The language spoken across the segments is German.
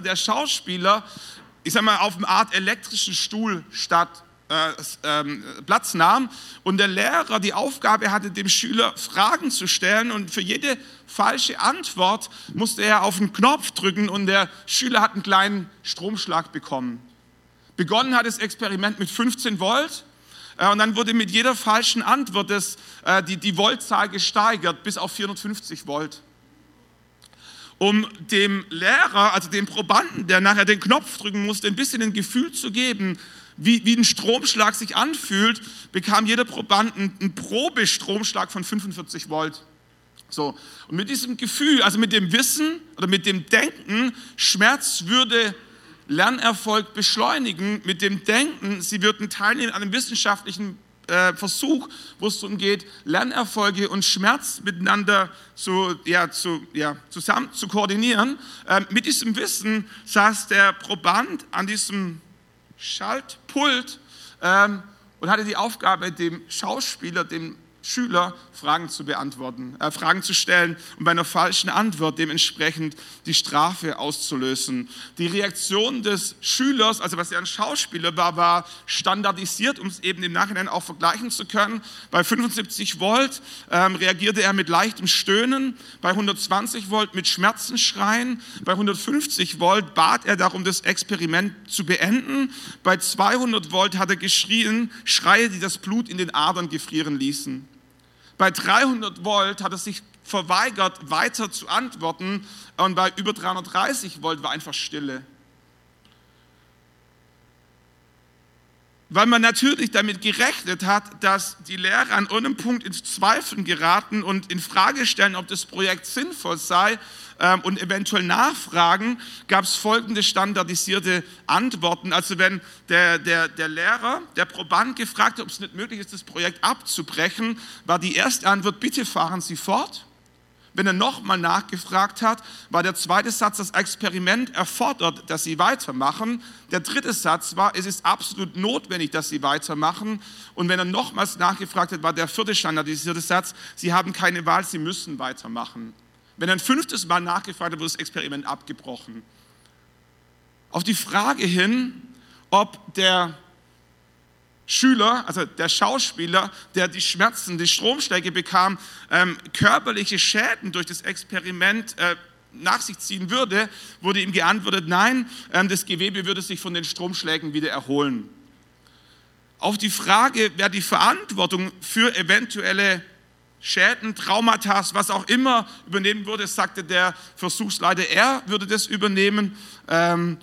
der Schauspieler, ich sag mal, auf einer Art elektrischen Stuhl statt äh, ähm, Platz nahm. Und der Lehrer die Aufgabe hatte, dem Schüler Fragen zu stellen. Und für jede falsche Antwort musste er auf einen Knopf drücken und der Schüler hat einen kleinen Stromschlag bekommen. Begonnen hat das Experiment mit 15 Volt. Äh, und dann wurde mit jeder falschen Antwort das, äh, die, die Voltzahl gesteigert bis auf 450 Volt um dem Lehrer, also dem Probanden, der nachher den Knopf drücken musste, ein bisschen ein Gefühl zu geben, wie, wie ein Stromschlag sich anfühlt, bekam jeder Proband einen Probestromschlag von 45 Volt. So, und mit diesem Gefühl, also mit dem Wissen oder mit dem Denken, Schmerz würde Lernerfolg beschleunigen, mit dem Denken, sie würden teilnehmen an einem wissenschaftlichen äh, Versuch, wo es darum geht, Lernerfolge und Schmerz miteinander zu, ja, zu, ja, zusammen zu koordinieren. Äh, mit diesem Wissen saß der Proband an diesem Schaltpult ähm, und hatte die Aufgabe, dem Schauspieler, dem Schüler Fragen zu beantworten, äh, Fragen zu stellen und bei einer falschen Antwort dementsprechend die Strafe auszulösen. Die Reaktion des Schülers, also was er ein Schauspieler war, war standardisiert, um es eben im Nachhinein auch vergleichen zu können. Bei 75 Volt ähm, reagierte er mit leichtem Stöhnen, bei 120 Volt mit Schmerzenschreien, bei 150 Volt bat er darum, das Experiment zu beenden, bei 200 Volt hat er geschrien, Schreie, die das Blut in den Adern gefrieren ließen. Bei 300 Volt hat er sich verweigert, weiter zu antworten und bei über 330 Volt war einfach Stille. Weil man natürlich damit gerechnet hat, dass die Lehrer an einem Punkt ins Zweifeln geraten und in Frage stellen, ob das Projekt sinnvoll sei ähm, und eventuell nachfragen, gab es folgende standardisierte Antworten. Also wenn der, der, der Lehrer, der Proband gefragt hat, ob es nicht möglich ist, das Projekt abzubrechen, war die erste Antwort, bitte fahren Sie fort. Wenn er nochmal nachgefragt hat, war der zweite Satz, das Experiment erfordert, dass Sie weitermachen. Der dritte Satz war, es ist absolut notwendig, dass Sie weitermachen. Und wenn er nochmals nachgefragt hat, war der vierte standardisierte Satz, Sie haben keine Wahl, Sie müssen weitermachen. Wenn er ein fünftes Mal nachgefragt hat, wurde das Experiment abgebrochen. Auf die Frage hin, ob der Schüler, also der Schauspieler, der die Schmerzen, die Stromschläge bekam, ähm, körperliche Schäden durch das Experiment äh, nach sich ziehen würde, wurde ihm geantwortet, nein, ähm, das Gewebe würde sich von den Stromschlägen wieder erholen. Auf die Frage, wer die Verantwortung für eventuelle Schäden, Traumata, was auch immer übernehmen würde, sagte der Versuchsleiter, er würde das übernehmen. Ähm,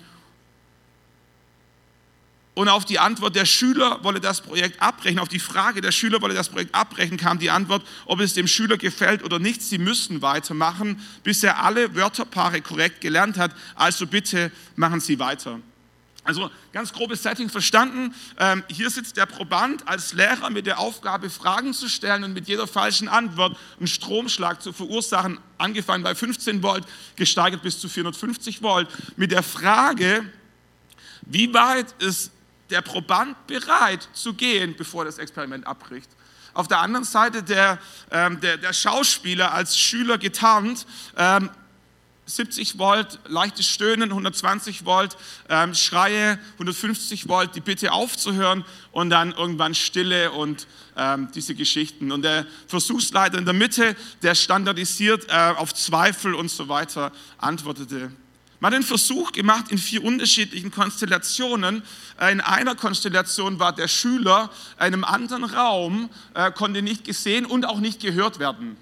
und auf die Antwort, der Schüler wolle das Projekt abbrechen, auf die Frage, der Schüler wolle das Projekt abbrechen, kam die Antwort, ob es dem Schüler gefällt oder nicht, sie müssen weitermachen, bis er alle Wörterpaare korrekt gelernt hat. Also bitte machen Sie weiter. Also ganz grobes Setting verstanden. Ähm, hier sitzt der Proband als Lehrer mit der Aufgabe, Fragen zu stellen und mit jeder falschen Antwort einen Stromschlag zu verursachen, angefangen bei 15 Volt, gesteigert bis zu 450 Volt, mit der Frage, wie weit ist der Proband bereit zu gehen, bevor das Experiment abbricht. Auf der anderen Seite der, ähm, der, der Schauspieler als Schüler getarnt, ähm, 70 Volt, leichtes Stöhnen, 120 Volt, ähm, Schreie, 150 Volt, die Bitte aufzuhören und dann irgendwann Stille und ähm, diese Geschichten. Und der Versuchsleiter in der Mitte, der standardisiert äh, auf Zweifel und so weiter antwortete. Man hat einen Versuch gemacht in vier unterschiedlichen Konstellationen. Äh, in einer Konstellation war der Schüler in einem anderen Raum, äh, konnte nicht gesehen und auch nicht gehört werden.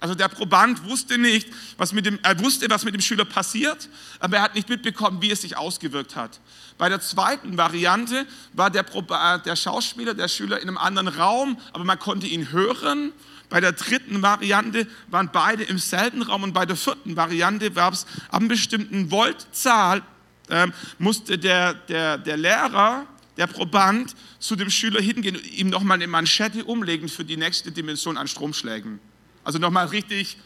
Also der Proband wusste nicht, was mit dem, er wusste, was mit dem Schüler passiert, aber er hat nicht mitbekommen, wie es sich ausgewirkt hat. Bei der zweiten Variante war der, äh, der Schauspieler, der Schüler in einem anderen Raum, aber man konnte ihn hören. Bei der dritten Variante waren beide im selben Raum und bei der vierten Variante gab es ab einer bestimmten Voltzahl, äh, musste der, der, der Lehrer, der Proband zu dem Schüler hingehen und ihm nochmal eine Manschette umlegen für die nächste Dimension an Stromschlägen. Also nochmal richtig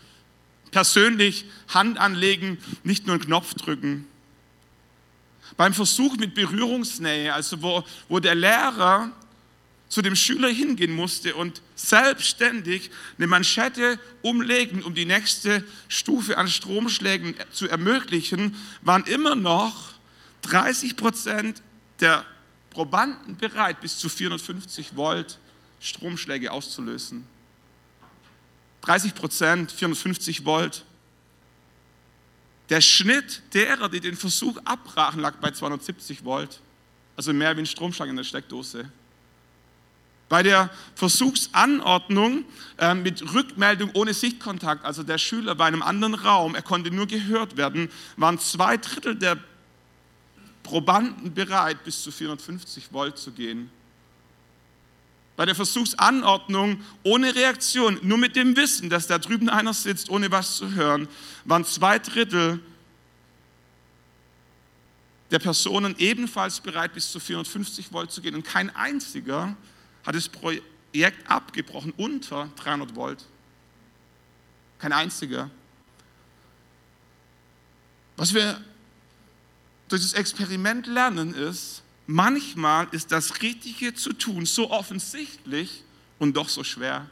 persönlich Hand anlegen, nicht nur einen Knopf drücken. Beim Versuch mit Berührungsnähe, also wo, wo der Lehrer zu dem Schüler hingehen musste und selbstständig eine Manschette umlegen, um die nächste Stufe an Stromschlägen zu ermöglichen, waren immer noch 30 Prozent der Probanden bereit, bis zu 450 Volt Stromschläge auszulösen. 30 Prozent, 450 Volt. Der Schnitt derer, die den Versuch abbrachen, lag bei 270 Volt. Also mehr wie ein Stromschlag in der Steckdose. Bei der Versuchsanordnung äh, mit Rückmeldung ohne Sichtkontakt, also der Schüler bei einem anderen Raum, er konnte nur gehört werden, waren zwei Drittel der Probanden bereit, bis zu 450 Volt zu gehen. Bei der Versuchsanordnung ohne Reaktion, nur mit dem Wissen, dass da drüben einer sitzt, ohne was zu hören, waren zwei Drittel der Personen ebenfalls bereit, bis zu 450 Volt zu gehen. Und kein einziger hat das Projekt abgebrochen unter 300 Volt. Kein einziger. Was wir durch das Experiment lernen ist, manchmal ist das Richtige zu tun so offensichtlich und doch so schwer.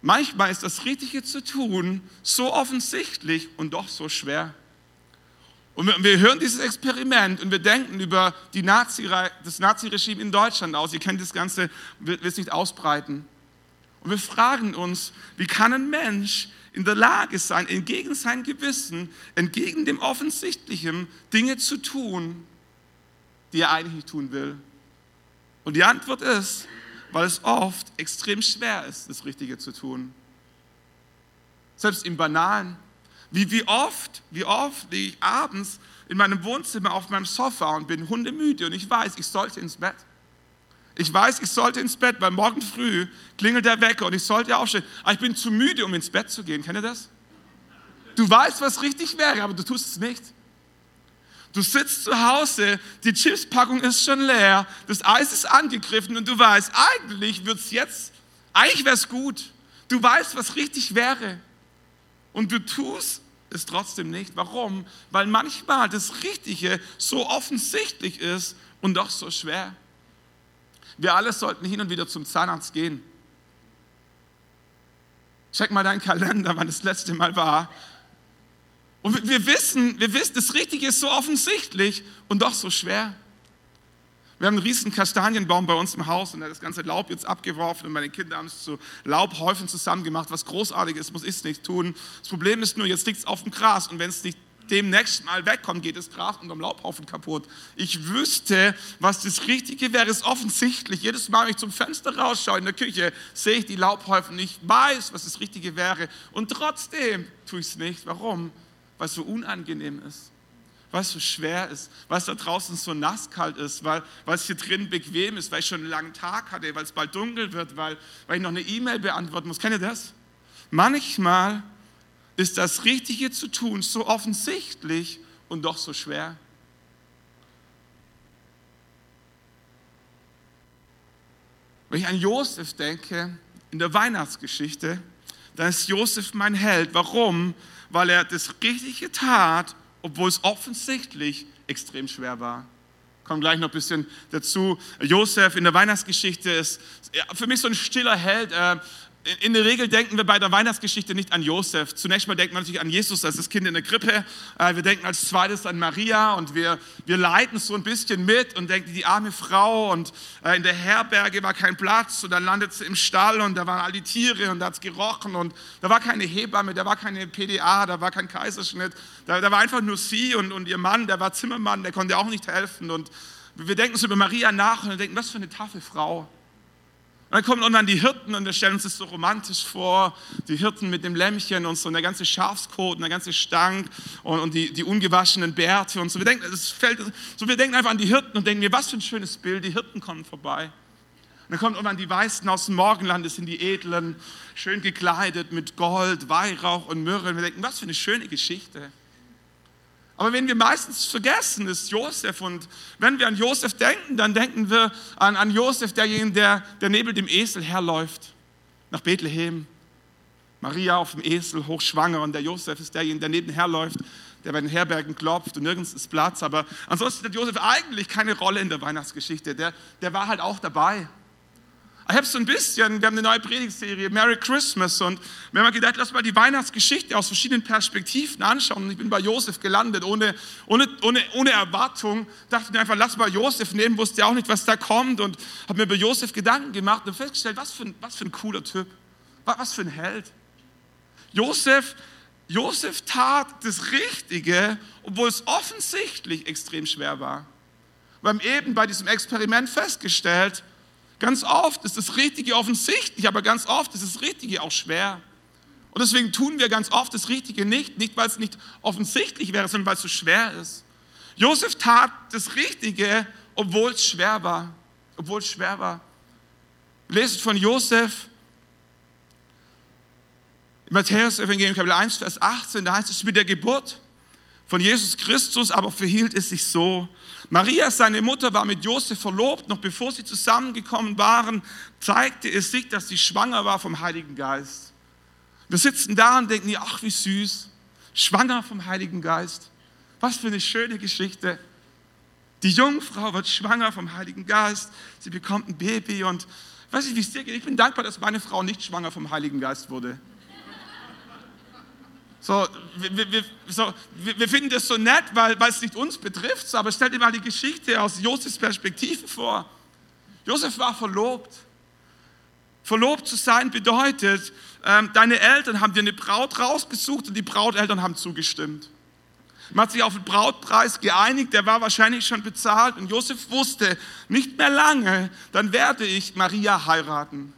Manchmal ist das Richtige zu tun so offensichtlich und doch so schwer. Und wir, hören dieses Experiment und wir denken über die Nazi, das Naziregime in Deutschland aus. Ihr kennt das Ganze, will es nicht ausbreiten. Und wir fragen uns, wie kann ein Mensch in der Lage sein, entgegen seinem Gewissen, entgegen dem Offensichtlichen Dinge zu tun, die er eigentlich nicht tun will? Und die Antwort ist, weil es oft extrem schwer ist, das Richtige zu tun. Selbst im Banalen. Wie, wie oft, wie oft liege ich abends in meinem Wohnzimmer auf meinem Sofa und bin hundemüde und ich weiß, ich sollte ins Bett. Ich weiß, ich sollte ins Bett, weil morgen früh klingelt der Wecker und ich sollte aufstehen. Aber ich bin zu müde, um ins Bett zu gehen. Kennt ihr das? Du weißt, was richtig wäre, aber du tust es nicht. Du sitzt zu Hause, die Chipspackung ist schon leer, das Eis ist angegriffen und du weißt, eigentlich wird es jetzt, eigentlich wäre es gut. Du weißt, was richtig wäre. Und du tust es trotzdem nicht. Warum? Weil manchmal das Richtige so offensichtlich ist und doch so schwer. Wir alle sollten hin und wieder zum Zahnarzt gehen. Check mal deinen Kalender, wann das letzte Mal war. Und wir wissen, wir wissen, das Richtige ist so offensichtlich und doch so schwer. Wir haben einen riesen Kastanienbaum bei uns im Haus und er hat das ganze Laub jetzt abgeworfen und meine Kinder haben es zu Laubhäufen zusammengemacht, was großartig ist, muss ich es nicht tun. Das Problem ist nur, jetzt liegt es auf dem Gras und wenn es nicht demnächst mal wegkommt, geht das Gras unterm Laubhaufen kaputt. Ich wüsste, was das Richtige wäre, ist offensichtlich. Jedes Mal, wenn ich zum Fenster rausschaue in der Küche, sehe ich die Laubhäufen. Ich weiß, was das Richtige wäre. Und trotzdem tue ich es nicht. Warum? Weil es so unangenehm ist weil es so schwer ist, weil es da draußen so nasskalt ist, weil, weil es hier drin bequem ist, weil ich schon einen langen Tag hatte, weil es bald dunkel wird, weil, weil ich noch eine E-Mail beantworten muss. Kennt ihr das? Manchmal ist das Richtige zu tun so offensichtlich und doch so schwer. Wenn ich an Josef denke, in der Weihnachtsgeschichte, dann ist Josef mein Held. Warum? Weil er das Richtige tat obwohl es offensichtlich extrem schwer war. Kommt gleich noch ein bisschen dazu. Josef in der Weihnachtsgeschichte ist für mich so ein stiller Held. In der Regel denken wir bei der Weihnachtsgeschichte nicht an Josef. Zunächst mal denkt man natürlich an Jesus als das Kind in der Krippe. Äh, wir denken als zweites an Maria und wir, wir leiden so ein bisschen mit und denken, die arme Frau und äh, in der Herberge war kein Platz und dann landet sie im Stall und da waren all die Tiere und da hat es gerochen und da war keine Hebamme, da war keine PDA, da war kein Kaiserschnitt. Da, da war einfach nur sie und, und ihr Mann, der war Zimmermann, der konnte auch nicht helfen. Und wir denken so über Maria nach und denken, was für eine taffe Frau. Und dann kommen irgendwann die Hirten und wir stellen uns das so romantisch vor, die Hirten mit dem Lämmchen und so, und der ganze Schafskot und der ganze Stank und, und die, die ungewaschenen Bärte und so. Wir denken, das fällt, so. Wir denken einfach an die Hirten und denken mir, was für ein schönes Bild, die Hirten kommen vorbei. Und dann kommen irgendwann die Weißen aus dem Morgenland, das sind die Edlen, schön gekleidet mit Gold, Weihrauch und Myrrhe. Und wir denken, was für eine schöne Geschichte. Aber wenn wir meistens vergessen, ist Josef. Und wenn wir an Josef denken, dann denken wir an, an Josef, derjenige, der, der neben dem Esel herläuft, nach Bethlehem. Maria auf dem Esel, hochschwanger, und der Josef ist derjenige, der nebenher läuft der bei den Herbergen klopft und nirgends ist Platz. Aber ansonsten hat Josef eigentlich keine Rolle in der Weihnachtsgeschichte. Der, der war halt auch dabei. Ich habe so ein bisschen, wir haben eine neue Predigtserie, Merry Christmas, und wir haben gedacht, lass mal die Weihnachtsgeschichte aus verschiedenen Perspektiven anschauen. Und ich bin bei Josef gelandet, ohne, ohne, ohne, ohne Erwartung. Dachte mir einfach, lass mal Josef nehmen, wusste auch nicht, was da kommt, und habe mir über Josef Gedanken gemacht und festgestellt, was für ein, was für ein cooler Typ, was für ein Held. Josef, Josef tat das Richtige, obwohl es offensichtlich extrem schwer war. Wir haben eben bei diesem Experiment festgestellt, Ganz oft ist das Richtige offensichtlich, aber ganz oft ist das Richtige auch schwer. Und deswegen tun wir ganz oft das Richtige nicht, nicht weil es nicht offensichtlich wäre, sondern weil es so schwer ist. Josef tat das Richtige, obwohl es schwer war. Obwohl es schwer war. Lest von Josef im Matthäus Evangelium Kapitel 1, Vers 18, da heißt es mit der Geburt von Jesus Christus, aber verhielt es sich so, Maria, seine Mutter, war mit Josef verlobt. Noch bevor sie zusammengekommen waren, zeigte es sich, dass sie schwanger war vom Heiligen Geist. Wir sitzen da und denken, ach, wie süß. Schwanger vom Heiligen Geist. Was für eine schöne Geschichte. Die Jungfrau wird schwanger vom Heiligen Geist. Sie bekommt ein Baby und weiß ich, wie es dir geht. Ich bin dankbar, dass meine Frau nicht schwanger vom Heiligen Geist wurde. So, wir, wir, so, wir, finden das so nett, weil, weil es nicht uns betrifft, aber stell dir mal die Geschichte aus Josefs Perspektive vor. Josef war verlobt. Verlobt zu sein bedeutet, ähm, deine Eltern haben dir eine Braut rausgesucht und die Brauteltern haben zugestimmt. Man hat sich auf den Brautpreis geeinigt, der war wahrscheinlich schon bezahlt und Josef wusste, nicht mehr lange, dann werde ich Maria heiraten.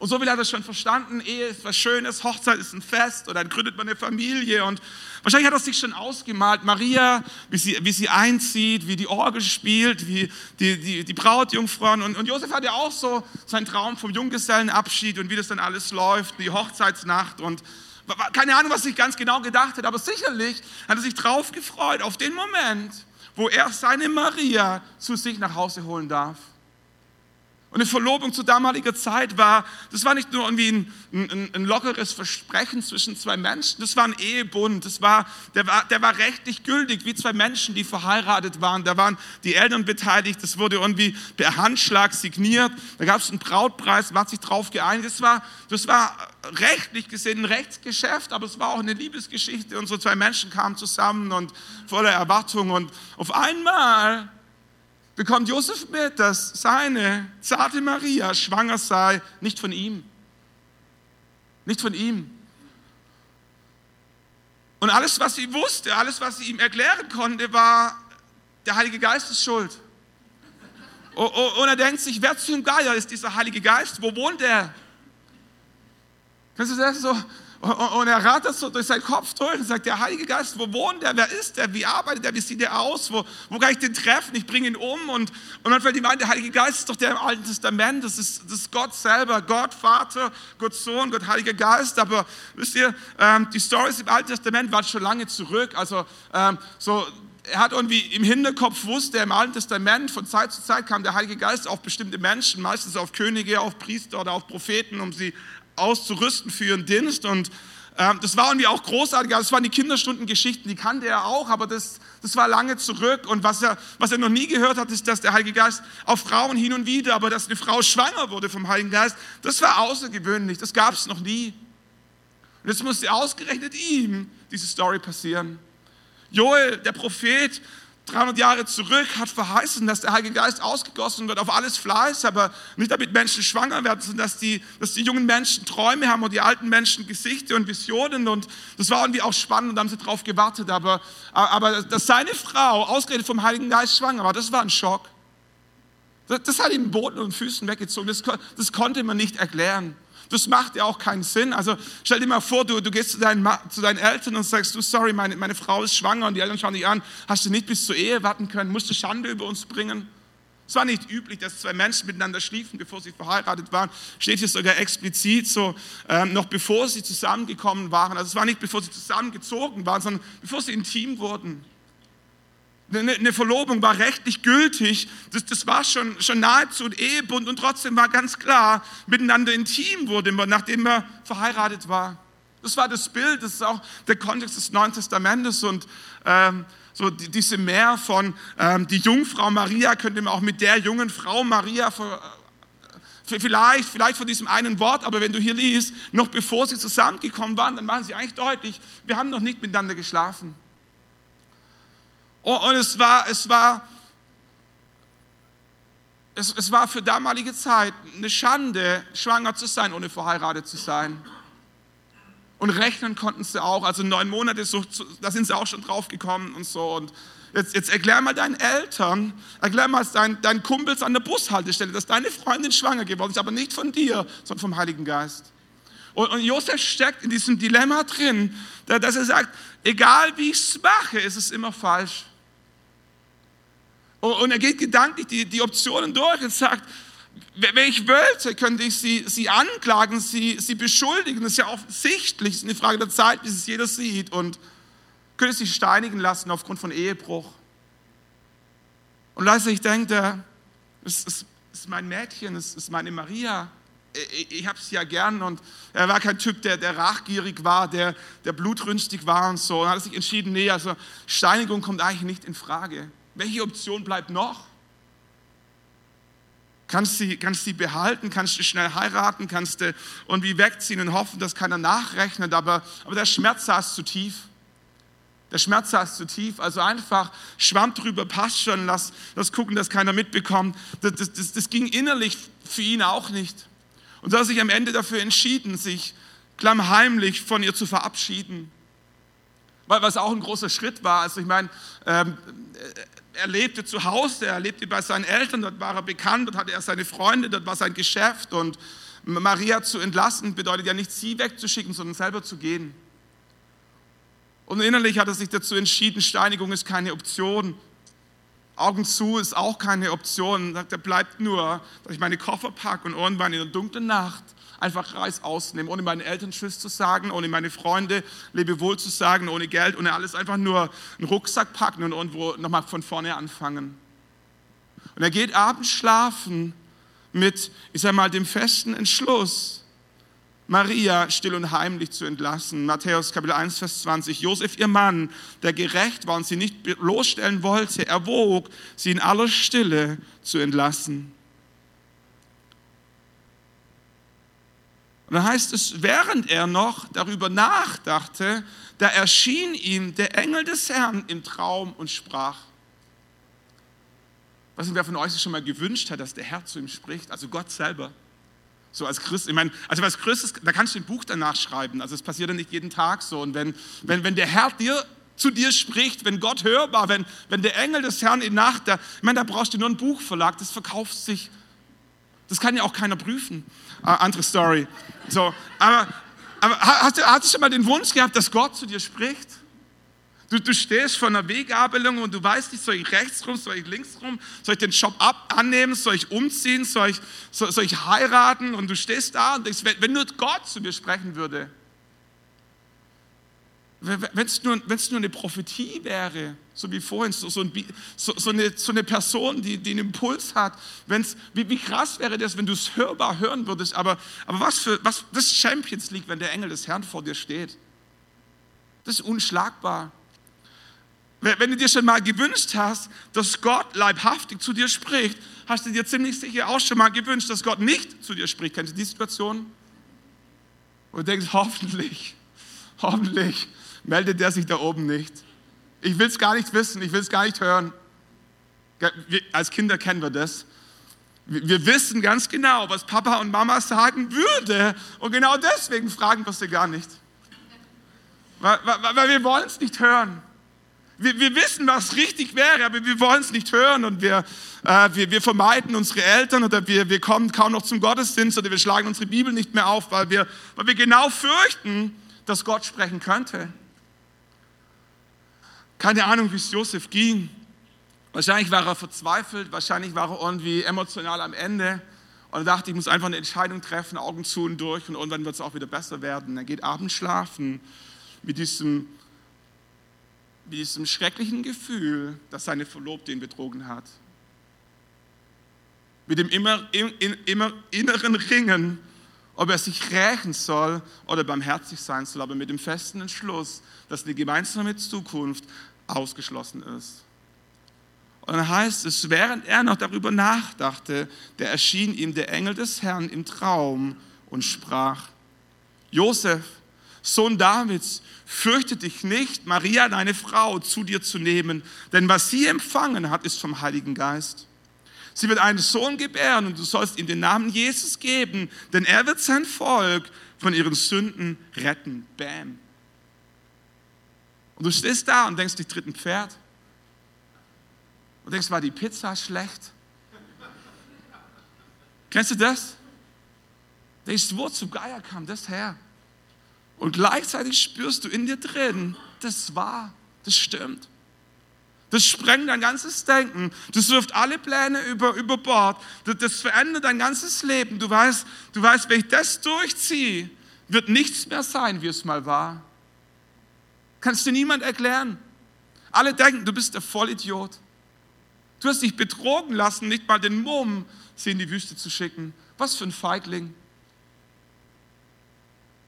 Und so viel hat er schon verstanden, Ehe ist was Schönes, Hochzeit ist ein Fest und dann gründet man eine Familie. Und wahrscheinlich hat er sich schon ausgemalt, Maria, wie sie, wie sie einzieht, wie die Orgel spielt, wie die, die, die Brautjungfrauen. Und, und Josef hat ja auch so seinen Traum vom Junggesellenabschied und wie das dann alles läuft, die Hochzeitsnacht. Und keine Ahnung, was sich ganz genau gedacht hat, aber sicherlich hat er sich drauf gefreut, auf den Moment, wo er seine Maria zu sich nach Hause holen darf. Und eine Verlobung zu damaliger Zeit war, das war nicht nur irgendwie ein, ein, ein, lockeres Versprechen zwischen zwei Menschen, das war ein Ehebund, das war, der, war, der war rechtlich gültig, wie zwei Menschen, die verheiratet waren. Da waren die Eltern beteiligt, das wurde irgendwie per Handschlag signiert, da gab es einen Brautpreis, man hat sich drauf geeinigt. Das war, das war rechtlich gesehen ein Rechtsgeschäft, aber es war auch eine Liebesgeschichte. Unsere zwei Menschen kamen zusammen und voller Erwartung und auf einmal bekommt Josef mit, dass seine zarte Maria schwanger sei, nicht von ihm. Nicht von ihm. Und alles, was sie wusste, alles, was sie ihm erklären konnte, war, der Heilige Geist ist schuld. Und er denkt sich, wer zum Geier ist dieser Heilige Geist? Wo wohnt er? Kannst du das so? Und er rattert so durch seinen Kopf durch und sagt, der Heilige Geist, wo wohnt der? Wer ist der? Wie arbeitet der? Wie sieht der aus? Wo, wo kann ich den treffen? Ich bringe ihn um. Und, und dann fällt ihm ein, der Heilige Geist ist doch der im Alten Testament. Das ist, das ist Gott selber. Gott Vater, Gott Sohn, Gott Heiliger Geist. Aber wisst ihr, ähm, die Stories im Alten Testament waren schon lange zurück. Also ähm, so er hat irgendwie im Hinterkopf wusste, im Alten Testament von Zeit zu Zeit kam der Heilige Geist auf bestimmte Menschen, meistens auf Könige, auf Priester oder auf Propheten, um sie auszurüsten für ihren Dienst. Und ähm, das war irgendwie auch großartig. Also das waren die Kinderstundengeschichten, die kannte er auch, aber das, das war lange zurück. Und was er, was er noch nie gehört hat, ist, dass der Heilige Geist auf Frauen hin und wieder, aber dass eine Frau schwanger wurde vom Heiligen Geist, das war außergewöhnlich. Das gab es noch nie. Und jetzt musste ausgerechnet ihm diese Story passieren. Joel, der Prophet, 300 Jahre zurück hat verheißen, dass der Heilige Geist ausgegossen wird auf alles Fleiß, aber nicht damit Menschen schwanger werden, sondern dass die, dass die jungen Menschen Träume haben und die alten Menschen Gesichter und Visionen und das war irgendwie auch spannend und da haben sie darauf gewartet, aber, aber dass seine Frau ausgerechnet vom Heiligen Geist schwanger war, das war ein Schock. Das, das hat ihm Boden und Füßen weggezogen, das, das konnte man nicht erklären. Das macht ja auch keinen Sinn. Also stell dir mal vor, du, du gehst zu deinen, zu deinen Eltern und sagst, du, sorry, meine, meine Frau ist schwanger und die Eltern schauen dich an, hast du nicht bis zur Ehe warten können, musst du Schande über uns bringen. Es war nicht üblich, dass zwei Menschen miteinander schliefen, bevor sie verheiratet waren. Steht hier sogar explizit so, ähm, noch bevor sie zusammengekommen waren. Also es war nicht, bevor sie zusammengezogen waren, sondern bevor sie intim wurden. Eine Verlobung war rechtlich gültig, das, das war schon, schon nahezu ein Ehebund und trotzdem war ganz klar, miteinander intim wurde man, nachdem man verheiratet war. Das war das Bild, das ist auch der Kontext des Neuen Testamentes und ähm, so die, diese Mehr von ähm, die Jungfrau Maria könnte man auch mit der jungen Frau Maria ver, vielleicht, vielleicht von diesem einen Wort, aber wenn du hier liest, noch bevor sie zusammengekommen waren, dann machen sie eigentlich deutlich, wir haben noch nicht miteinander geschlafen. Und es war, es war, es, es war für damalige Zeit eine Schande, schwanger zu sein, ohne verheiratet zu sein. Und rechnen konnten sie auch, also neun Monate, so, da sind sie auch schon drauf gekommen und so. Und jetzt, jetzt erklär mal deinen Eltern, erklär mal deinen, deinen Kumpels an der Bushaltestelle, dass deine Freundin schwanger geworden ist, aber nicht von dir, sondern vom Heiligen Geist. Und, und Josef steckt in diesem Dilemma drin, dass er sagt, egal wie ich es mache, ist es immer falsch. Und, er geht gedanklich die, die Optionen durch und sagt, wenn ich wollte, könnte ich sie, sie anklagen, sie, sie beschuldigen. Das ist ja offensichtlich. Es ist eine Frage der Zeit, bis es jeder sieht. Und könnte sie steinigen lassen aufgrund von Ehebruch. Und leise, ich denke, es ist, ist mein Mädchen, es ist meine Maria. Ich, habe sie ja gern und er war kein Typ, der, der rachgierig war, der, der blutrünstig war und so. Und er hat sich entschieden, nee, also Steinigung kommt eigentlich nicht in Frage. Welche Option bleibt noch? Kannst sie, kannst sie behalten, kannst du schnell heiraten, kannst du irgendwie wegziehen und hoffen, dass keiner nachrechnet, aber, aber der Schmerz saß zu tief. Der Schmerz saß zu tief, also einfach Schwamm drüber, passt schon, lass, lass gucken, dass keiner mitbekommt. Das, das, das, das ging innerlich für ihn auch nicht. Und so hat er sich am Ende dafür entschieden, sich klammheimlich von ihr zu verabschieden. Weil was auch ein großer Schritt war. Also ich meine, ähm, er lebte zu Hause, er lebte bei seinen Eltern, dort war er bekannt, dort hatte er seine Freunde, dort war sein Geschäft und Maria zu entlassen bedeutet ja nicht sie wegzuschicken, sondern selber zu gehen. Und innerlich hat er sich dazu entschieden, Steinigung ist keine Option. Augen zu ist auch keine Option. Er sagt, er bleibt nur, dass ich meine Koffer packe und irgendwann in der dunklen Nacht einfach Reis ausnehmen, ohne meinen Eltern Tschüss zu sagen, ohne meine Freunde Lebewohl zu sagen, ohne Geld, ohne alles, einfach nur einen Rucksack packen und irgendwo nochmal von vorne anfangen. Und er geht abends schlafen mit, ich sag mal, dem festen Entschluss, Maria still und heimlich zu entlassen. Matthäus Kapitel 1, Vers 20. Josef, ihr Mann, der gerecht war und sie nicht bloßstellen wollte, erwog, sie in aller Stille zu entlassen. Und dann heißt es, während er noch darüber nachdachte, da erschien ihm der Engel des Herrn im Traum und sprach. Was nicht, wer von euch sich schon mal gewünscht hat, dass der Herr zu ihm spricht, also Gott selber. So als Christ, ich meine, also was Größtes, da kannst du ein Buch danach schreiben, also es passiert ja nicht jeden Tag so. Und wenn, wenn, wenn der Herr dir zu dir spricht, wenn Gott hörbar, wenn, wenn der Engel des Herrn in Nacht, da, ich meine, da brauchst du nur ein Buchverlag, das verkauft sich das kann ja auch keiner prüfen. Äh, andere Story. So, aber, aber hast, du, hast du schon mal den Wunsch gehabt, dass Gott zu dir spricht? Du, du stehst vor einer Wegabelung und du weißt nicht, soll ich rechts rum, soll ich links rum, soll ich den Job ab annehmen, soll ich umziehen, soll ich, soll, soll ich heiraten? Und du stehst da und denkst, wenn, wenn nur Gott zu mir sprechen würde, wenn es nur, nur eine Prophetie wäre, so wie vorhin, so, so, ein, so, so eine, eine Person, die, die einen Impuls hat, wenn's, wie, wie krass wäre das, wenn du es hörbar hören würdest, aber, aber was für, was, das Champions League, wenn der Engel des Herrn vor dir steht. Das ist unschlagbar. Wenn du dir schon mal gewünscht hast, dass Gott leibhaftig zu dir spricht, hast du dir ziemlich sicher auch schon mal gewünscht, dass Gott nicht zu dir spricht. Kennst du die Situation? Und du denkst, hoffentlich, hoffentlich meldet der sich da oben nicht. Ich will es gar nicht wissen, ich will es gar nicht hören. Wir, als Kinder kennen wir das. Wir, wir wissen ganz genau, was Papa und Mama sagen würde. Und genau deswegen fragen wir sie gar nicht. Weil, weil, weil wir wollen es nicht hören. Wir, wir, wissen, was richtig wäre, aber wir wollen es nicht hören und wir, äh, wir, wir vermeiden unsere Eltern oder wir, wir kommen kaum noch zum Gottesdienst oder wir schlagen unsere Bibel nicht mehr auf, weil wir, weil wir genau fürchten, dass Gott sprechen könnte. Keine Ahnung, wie es Josef ging. Wahrscheinlich war er verzweifelt, wahrscheinlich war er irgendwie emotional am Ende und er dachte, ich muss einfach eine Entscheidung treffen, Augen zu und durch und irgendwann wird es auch wieder besser werden. Er geht abends schlafen mit diesem, mit diesem schrecklichen Gefühl, dass seine Verlobte ihn betrogen hat. Mit dem immer, immer inneren Ringen ob er sich rächen soll oder barmherzig sein soll, aber mit dem festen Entschluss, dass eine gemeinsame Zukunft ausgeschlossen ist. Und dann heißt es, während er noch darüber nachdachte, da erschien ihm der Engel des Herrn im Traum und sprach, Josef, Sohn Davids, fürchte dich nicht, Maria, deine Frau, zu dir zu nehmen, denn was sie empfangen hat, ist vom Heiligen Geist. Sie wird einen Sohn gebären und du sollst ihm den Namen Jesus geben, denn er wird sein Volk von ihren Sünden retten. Bam. Und du stehst da und denkst, die dritten Pferd. Und denkst, war die Pizza schlecht? Kennst du das? Denkst, wo zum Geier kam das her? Und gleichzeitig spürst du in dir drin, das war, das stimmt. Das sprengt dein ganzes Denken. Das wirft alle Pläne über, über Bord. Das, das verändert dein ganzes Leben. Du weißt, du weißt, wenn ich das durchziehe, wird nichts mehr sein, wie es mal war. Kannst dir niemand erklären. Alle denken, du bist der Vollidiot. Du hast dich betrogen lassen, nicht mal den Mumm sie in die Wüste zu schicken. Was für ein Feigling.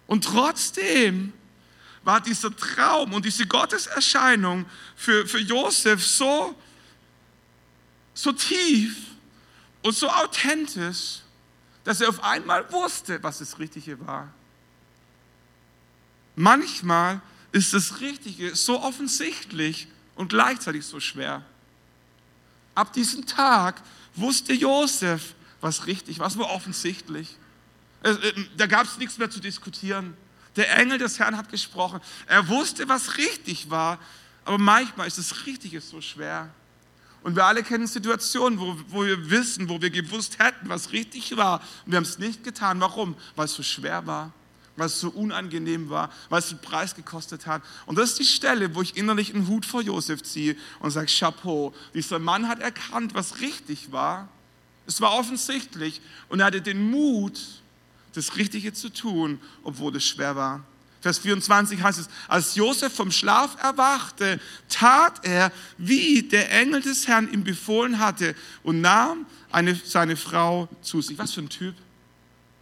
Und trotzdem war dieser Traum und diese Gotteserscheinung für, für Josef so, so tief und so authentisch, dass er auf einmal wusste, was das Richtige war. Manchmal ist das Richtige so offensichtlich und gleichzeitig so schwer. Ab diesem Tag wusste Josef, was richtig, was war offensichtlich. Äh, da gab es nichts mehr zu diskutieren. Der Engel des Herrn hat gesprochen. Er wusste, was richtig war, aber manchmal ist das Richtige so schwer. Und wir alle kennen Situationen, wo, wo wir wissen, wo wir gewusst hätten, was richtig war. Und wir haben es nicht getan. Warum? Weil es so schwer war, es so unangenehm war, es einen Preis gekostet hat. Und das ist die Stelle, wo ich innerlich einen Hut vor Josef ziehe und sage, Chapeau, dieser Mann hat erkannt, was richtig war. Es war offensichtlich und er hatte den Mut, das Richtige zu tun, obwohl es schwer war. Vers 24 heißt es, als Josef vom Schlaf erwachte, tat er, wie der Engel des Herrn ihm befohlen hatte und nahm eine, seine Frau zu sich. Was für ein Typ?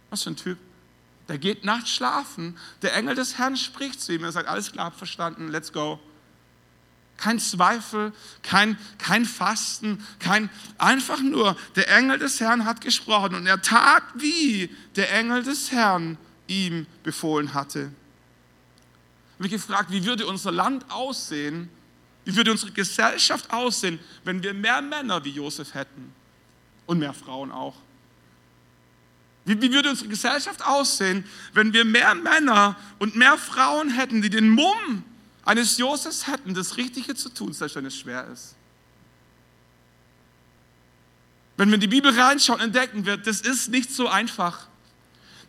Was für ein Typ? Der geht nachts schlafen, der Engel des Herrn spricht zu ihm, er sagt, alles klar, verstanden, let's go kein Zweifel, kein, kein Fasten, kein, einfach nur, der Engel des Herrn hat gesprochen und er tat, wie der Engel des Herrn ihm befohlen hatte. Ich habe mich gefragt, wie würde unser Land aussehen, wie würde unsere Gesellschaft aussehen, wenn wir mehr Männer wie Josef hätten und mehr Frauen auch. Wie, wie, würde unsere Gesellschaft aussehen, wenn wir mehr Männer und mehr Frauen hätten, die den Mumm eines Josefs hätten, das Richtige zu tun, selbst wenn es schwer ist. Wenn wir in die Bibel reinschauen, entdecken wir, das ist nicht so einfach.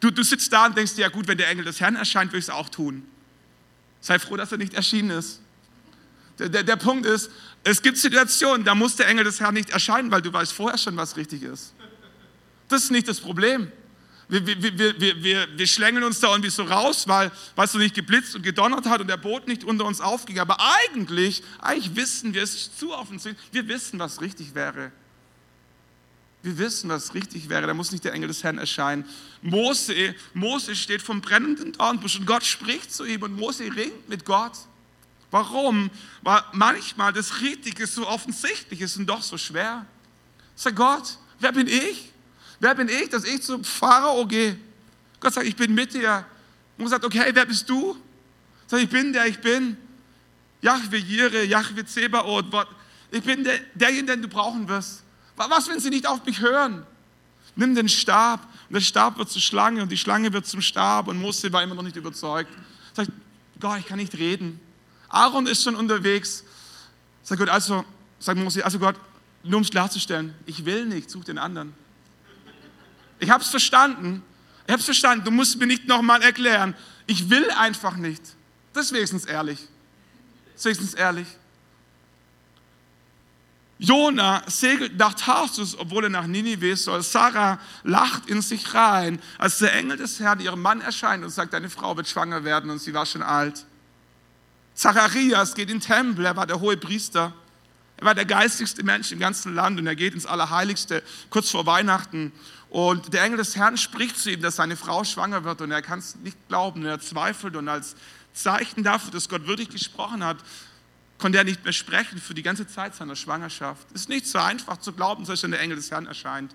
Du, du sitzt da und denkst dir, ja gut, wenn der Engel des Herrn erscheint, würde ich es auch tun. Sei froh, dass er nicht erschienen ist. Der, der, der Punkt ist, es gibt Situationen, da muss der Engel des Herrn nicht erscheinen, weil du weißt vorher schon, was richtig ist. Das ist nicht das Problem. Wir, wir, wir, wir, wir schlängeln uns da irgendwie so raus, weil, es so nicht geblitzt und gedonnert hat und der Boot nicht unter uns aufging. Aber eigentlich, eigentlich wissen wir, es ist zu offensichtlich, wir wissen, was richtig wäre. Wir wissen, was richtig wäre. Da muss nicht der Engel des Herrn erscheinen. Mose, Mose steht vom brennenden Dornbusch und Gott spricht zu ihm und Mose ringt mit Gott. Warum? Weil manchmal das Richtige so offensichtlich ist und doch so schwer. Sag Gott, wer bin ich? Wer bin ich, dass ich zum Pharao gehe? Gott sagt, ich bin mit dir. Und sagt, okay, wer bist du? Sagt, ich bin der, ich bin. Jahwe Jire, Jahwe Zebaoth. Ich bin der, derjenige, den du brauchen wirst. Was, wenn sie nicht auf mich hören? Nimm den Stab und der Stab wird zur Schlange und die Schlange wird zum Stab und Mose war immer noch nicht überzeugt. Sagt, Gott, ich kann nicht reden. Aaron ist schon unterwegs. Sagt Gott, also, sagt Mose, also Gott, nur um es klarzustellen, ich will nicht, such den anderen. Ich habe es verstanden. Ich habe es verstanden. Du musst mir nicht nochmal erklären. Ich will einfach nicht. Das ist wenigstens ehrlich. Das ist wenigstens ehrlich. Jona segelt nach Tarsus, obwohl er nach Ninive soll. Sarah lacht in sich rein, als der Engel des Herrn ihrem Mann erscheint und sagt, deine Frau wird schwanger werden und sie war schon alt. Zacharias geht in den Tempel, er war der hohe Priester. Er war der geistigste Mensch im ganzen Land und er geht ins Allerheiligste kurz vor Weihnachten Und der Engel des Herrn spricht zu ihm, dass seine Frau schwanger wird und er kann es nicht glauben, er zweifelt und als Zeichen dafür, dass Gott wirklich gesprochen hat, konnte er nicht mehr sprechen für die ganze Zeit seiner Schwangerschaft. Es ist nicht so einfach zu glauben, dass der Engel des Herrn erscheint.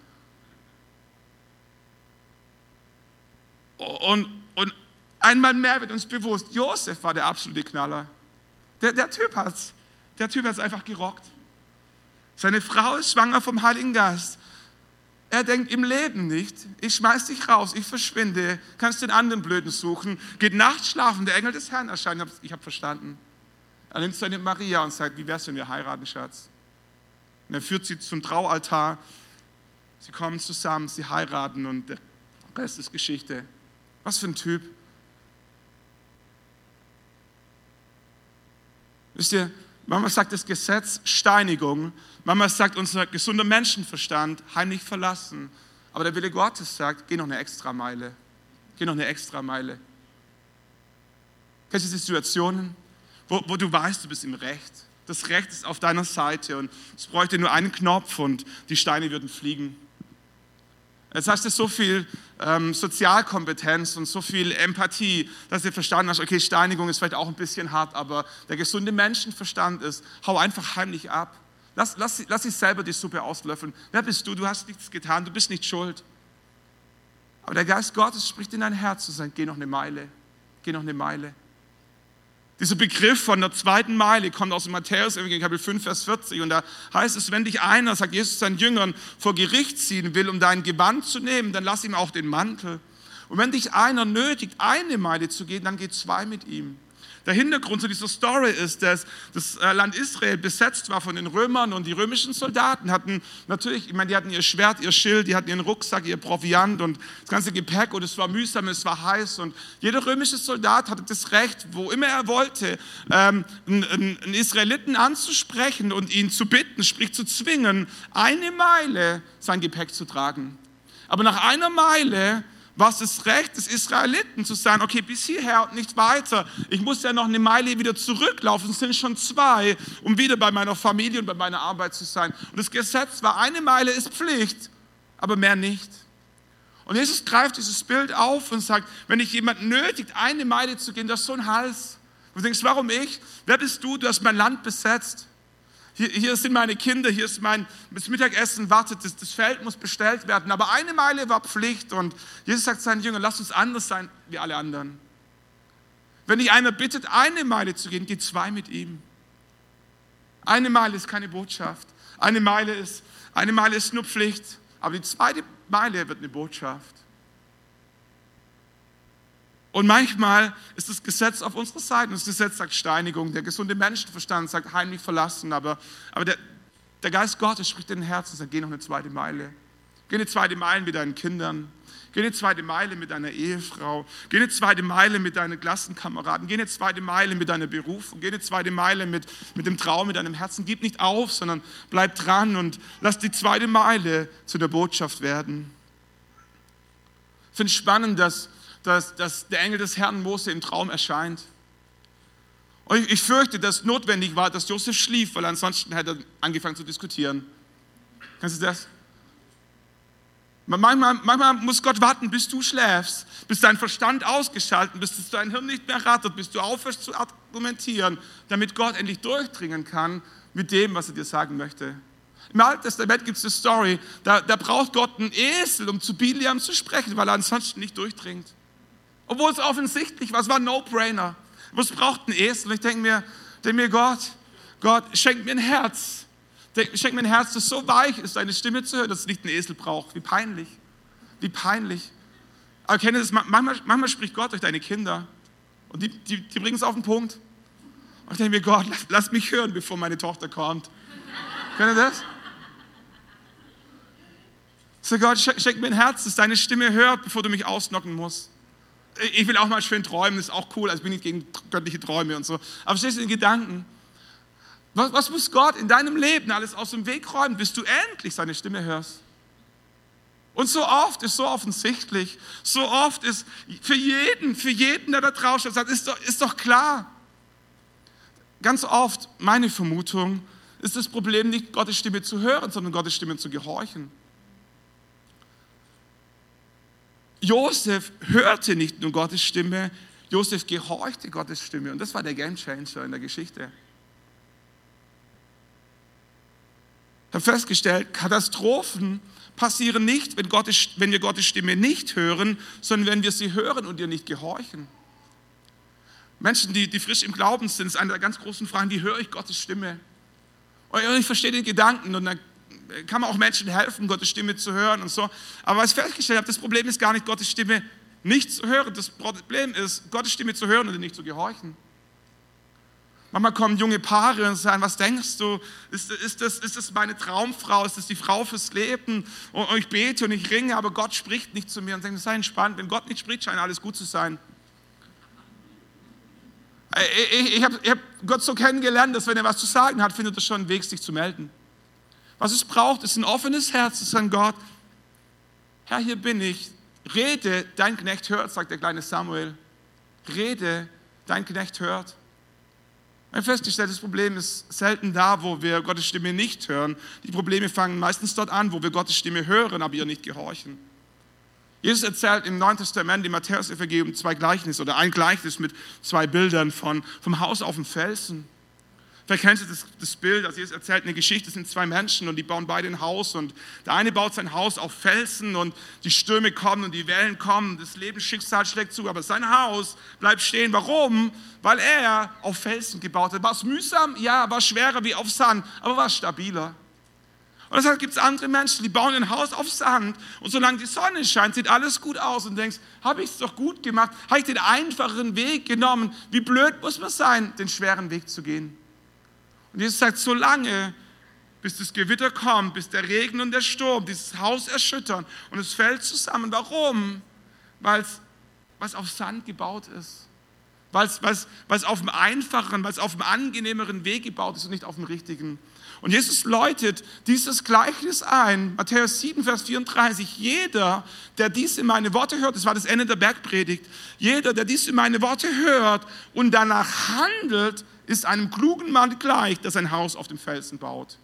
Und, und einmal mehr wird uns bewusst, Josef war der absolute Knaller. Der. Der Typ hat es einfach gerockt. Seine Frau ist schwanger vom Heiligen Geist. Er denkt im Leben nicht, ich schmeiß dich raus, ich verschwinde, kannst den anderen Blöden suchen, geht nachts schlafen, der Engel des Herrn erscheint, ich habe verstanden. Er nimmt seine Maria und sagt, wie wär's, wenn wir heiraten, Schatz? Und er führt sie zum Traualtar, sie kommen zusammen, sie heiraten und der Rest ist Geschichte. Was für ein Typ. Wisst ihr, manchmal sagt das Gesetz Steinigung, manchmal sagt unser gesunder Menschenverstand heimlich verlassen. Aber der Wille Gottes sagt, geh noch eine extra Meile. Geh noch eine extra Meile. Kennst du Situationen, wo, wo du weißt, du bist im Recht? Das Recht ist auf deiner Seite und es bräuchte nur einen Knopf und die Steine würden fliegen. Jetzt hast du so viel ähm, Sozialkompetenz und so viel Empathie, dass du verstanden hast, okay, Steinigung ist vielleicht auch ein bisschen hart, aber der gesunde Menschenverstand ist, hau einfach heimlich ab. Lass, lass, lass sie selber die Suppe auslöffeln. Wer bist du? Du hast nichts getan, du bist nicht schuld. Aber der Geist Gottes spricht in dein Herz und sagt, geh noch eine Meile, geh noch eine Meile. Dieser Begriff von der zweiten Meile kommt aus Matthäus Kapitel 5, Vers 40. Und da heißt es, wenn dich einer, sagt Jesus seinen Jüngern, vor Gericht ziehen will, um dein Gewand zu nehmen, dann lass ihm auch den Mantel. Und wenn dich einer nötigt, eine Meile zu gehen, dann geh zwei mit ihm. Der Hintergrund zu dieser Story ist, dass das äh, Land Israel besetzt war von den Römern und die römischen Soldaten hatten natürlich, ich meine, die hatten ihr Schwert, ihr Schild, die hatten ihren Rucksack, ihr Proviant und das ganze Gepäck und es war mühsam, es war heiß und jeder römische Soldat hatte das Recht, wo immer er wollte, ähm, einen, einen Israeliten anzusprechen und ihn zu bitten, sprich zu zwingen, eine Meile sein Gepäck zu tragen. Aber nach einer Meile was das Recht des Israeliten zu sagen, okay, bis hierher und nicht weiter. Ich muss ja noch eine Meile wieder zurücklaufen, es sind schon zwei, um wieder bei meiner Familie und bei meiner Arbeit zu sein. Und das Gesetz war, eine Meile ist Pflicht, aber mehr nicht. Und Jesus greift dieses Bild auf und sagt, wenn ich jemanden nötigt, eine Meile zu gehen, das ist so ein Hals. Du denkst, warum ich? Wer bist du? Du hast mein Land besetzt. Hier, hier, sind meine Kinder, hier ist mein das Mittagessen, wartet, das, das Feld muss bestellt werden. Aber eine Meile war Pflicht und Jesus sagt seinen Jüngern, lasst uns anders sein wie alle anderen. Wenn dich einer bittet, eine Meile zu gehen, geh zwei mit ihm. Eine Meile ist keine Botschaft. Eine Meile ist, eine Meile ist nur Pflicht. Aber die zweite Meile wird eine Botschaft. Und manchmal ist das Gesetz auf unserer Seite. Das Gesetz sagt Steinigung. Der gesunde Menschenverstand sagt heimlich verlassen. Aber, aber der, der Geist Gottes spricht in den Herzen und sagt, geh noch eine zweite Meile. Geh eine zweite Meile mit deinen Kindern. Geh eine zweite Meile mit deiner Ehefrau. Geh eine zweite Meile mit deinen Klassenkameraden. Geh eine zweite Meile mit deiner Berufung. Geh eine zweite Meile mit, mit dem Traum, mit deinem Herzen. Gib nicht auf, sondern bleib dran und lass die zweite Meile zu der Botschaft werden. Ich finde es spannend, dass dass, dass der Engel des Herrn Mose im Traum erscheint. Und ich, ich fürchte, dass notwendig war, dass Josef schlief, weil ansonsten hätte er angefangen zu diskutieren. Kannst du das? Manchmal, manchmal, muss Gott warten, bis du schläfst, bis dein Verstand ausgeschaltet bis dein Hirn nicht mehr rattert, bis du aufhörst zu argumentieren, damit Gott endlich durchdringen kann mit dem, was er dir sagen möchte. Im Alten Testament gibt es eine Story, da, da braucht Gott einen Esel, um zu Biliam zu sprechen, weil er ansonsten nicht durchdringt. Obwohl es offensichtlich war, es war ein No-Brainer. Was braucht ein Esel? Ich denke mir, denk mir, Gott, Gott, schenk mir ein Herz. Schenk mir ein Herz, das so weich ist, deine Stimme zu hören, dass es nicht ein Esel braucht. Wie peinlich. Wie peinlich. Aber kenne das, manchmal, manchmal spricht Gott durch deine Kinder. Und die, die, die bringen es auf den Punkt. Und ich denke mir, Gott, lass, lass mich hören, bevor meine Tochter kommt. Kennt ihr das? So Gott, schenk mir ein Herz, das deine Stimme hört, bevor du mich ausnocken musst ich will auch mal schön träumen, das ist auch cool, also bin ich gegen göttliche Träume und so. Aber stehst du in Gedanken? Was, was muss Gott in deinem Leben alles aus dem Weg räumen, bis du endlich seine Stimme hörst? Und so oft ist so offensichtlich, so oft ist für jeden, für jeden, der da draußen sagt, ist doch, ist doch klar. Ganz oft, meine Vermutung, ist das Problem nicht, Gottes Stimme zu hören, sondern Gottes Stimme zu gehorchen. Josef hörte nicht nur Gottes Stimme, Josef gehorchte Gottes Stimme. Und das war der Gamechanger in der Geschichte. Ich habe festgestellt, Katastrophen passieren nicht, wenn, Gottes, wenn wir Gottes Stimme nicht hören, sondern wenn wir sie hören und ihr nicht gehorchen. Menschen, die, die frisch im Glauben sind, ist eine der ganz großen Fragen, wie höre ich Gottes Stimme? Und ich verstehe den Gedanken und dann kann man auch Menschen helfen, Gottes Stimme zu hören und so. Aber was ich festgestellt habe, das Problem ist gar nicht, Gottes Stimme nicht zu hören. Das Problem ist, Gottes Stimme zu hören und nicht zu gehorchen. Manchmal kommen junge Paare und sagen, was denkst du, ist, ist, das, ist das meine Traumfrau, ist das die Frau fürs Leben? Und ich bete und ich ringe, aber Gott spricht nicht zu mir und denke, sei entspannt, wenn Gott nicht spricht, scheint alles gut zu sein. Ich, ich habe hab Gott so kennengelernt, dass wenn er was zu sagen hat, findet er schon einen Weg, sich zu melden. Was es braucht, ist ein offenes Herz, zu sagen, Gott, Herr, hier bin ich, rede, dein Knecht hört, sagt der kleine Samuel. Rede, dein Knecht hört. Ein festgestelltes Problem ist selten da, wo wir Gottes Stimme nicht hören. Die Probleme fangen meistens dort an, wo wir Gottes Stimme hören, aber ihr nicht gehorchen. Jesus erzählt im Neuen Testament, im Matthäus-Evangelium, zwei Gleichnisse oder ein Gleichnis mit zwei Bildern von, vom Haus auf dem Felsen. Vielleicht kennst du das, das Bild, also Jesus erzählt eine Geschichte, es sind zwei Menschen und die bauen beide ein Haus und der eine baut sein Haus auf Felsen und die Stürme kommen und die Wellen kommen, das Lebensschicksal schlägt zu, aber sein Haus bleibt stehen. Warum? Weil er auf Felsen gebaut hat. War es mühsam? Ja, war schwerer wie auf Sand, aber war stabiler. Und deshalb gibt es andere Menschen, die bauen ein Haus auf Sand und solange die Sonne scheint, sieht alles gut aus und denkst, habe ich es doch gut gemacht, habe ich den einfacheren Weg genommen. Wie blöd muss man sein, den schweren Weg zu gehen? Und Jesus sagt, so lange, bis das Gewitter kommt, bis der Regen und der Sturm dieses Haus erschüttern und es fällt zusammen. Warum? Weil es auf Sand gebaut ist. Weil es auf dem einfacheren, weil es auf dem angenehmeren Weg gebaut ist und nicht auf dem richtigen. Und Jesus läutet dieses Gleichnis ein, Matthäus 7, Vers 34. Jeder, der dies in meine Worte hört, das war das Ende der Bergpredigt, jeder, der dies in meine Worte hört und danach handelt, ist einem klugen Mann gleich, der sein Haus auf dem Felsen baut.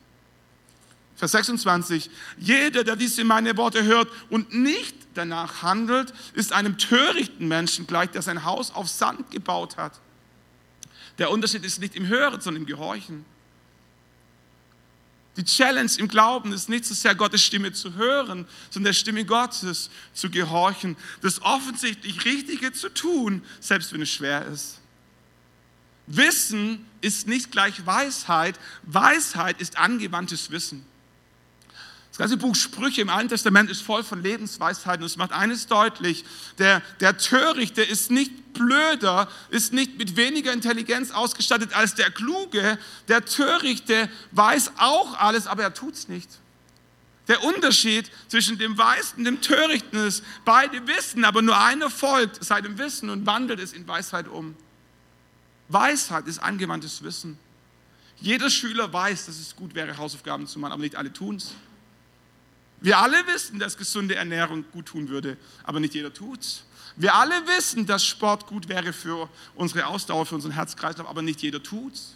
Vers 26, jeder, der diese meine Worte hört und nicht danach handelt, ist einem törichten Menschen gleich, der sein Haus auf Sand gebaut hat. Der Unterschied ist nicht im Hören, sondern im Gehorchen. Die Challenge im Glauben ist nicht so sehr Gottes Stimme zu hören, sondern der Stimme Gottes zu gehorchen, das offensichtlich Richtige zu tun, selbst wenn es schwer ist. Wissen ist nicht gleich Weisheit. Weisheit ist angewandtes Wissen. Das ganze Buch Sprüche im Alten Testament ist voll von Lebensweisheiten und es macht eines deutlich, der, der Törichte ist nicht blöder, ist nicht mit weniger Intelligenz ausgestattet als der Kluge. Der Törichte weiß auch alles, aber er tut es nicht. Der Unterschied zwischen dem Weisen und dem Törichten ist, beide wissen, aber nur einer folgt seinem Wissen und wandelt es in Weisheit um. Weisheit ist angewandtes Wissen. Jeder Schüler weiß, dass es gut wäre, Hausaufgaben zu machen, aber nicht alle tun es. Wir alle wissen, dass gesunde Ernährung gut tun würde, aber nicht jeder tut es. Wir alle wissen, dass Sport gut wäre für unsere Ausdauer, für unseren Herzkreislauf, aber nicht jeder tut es.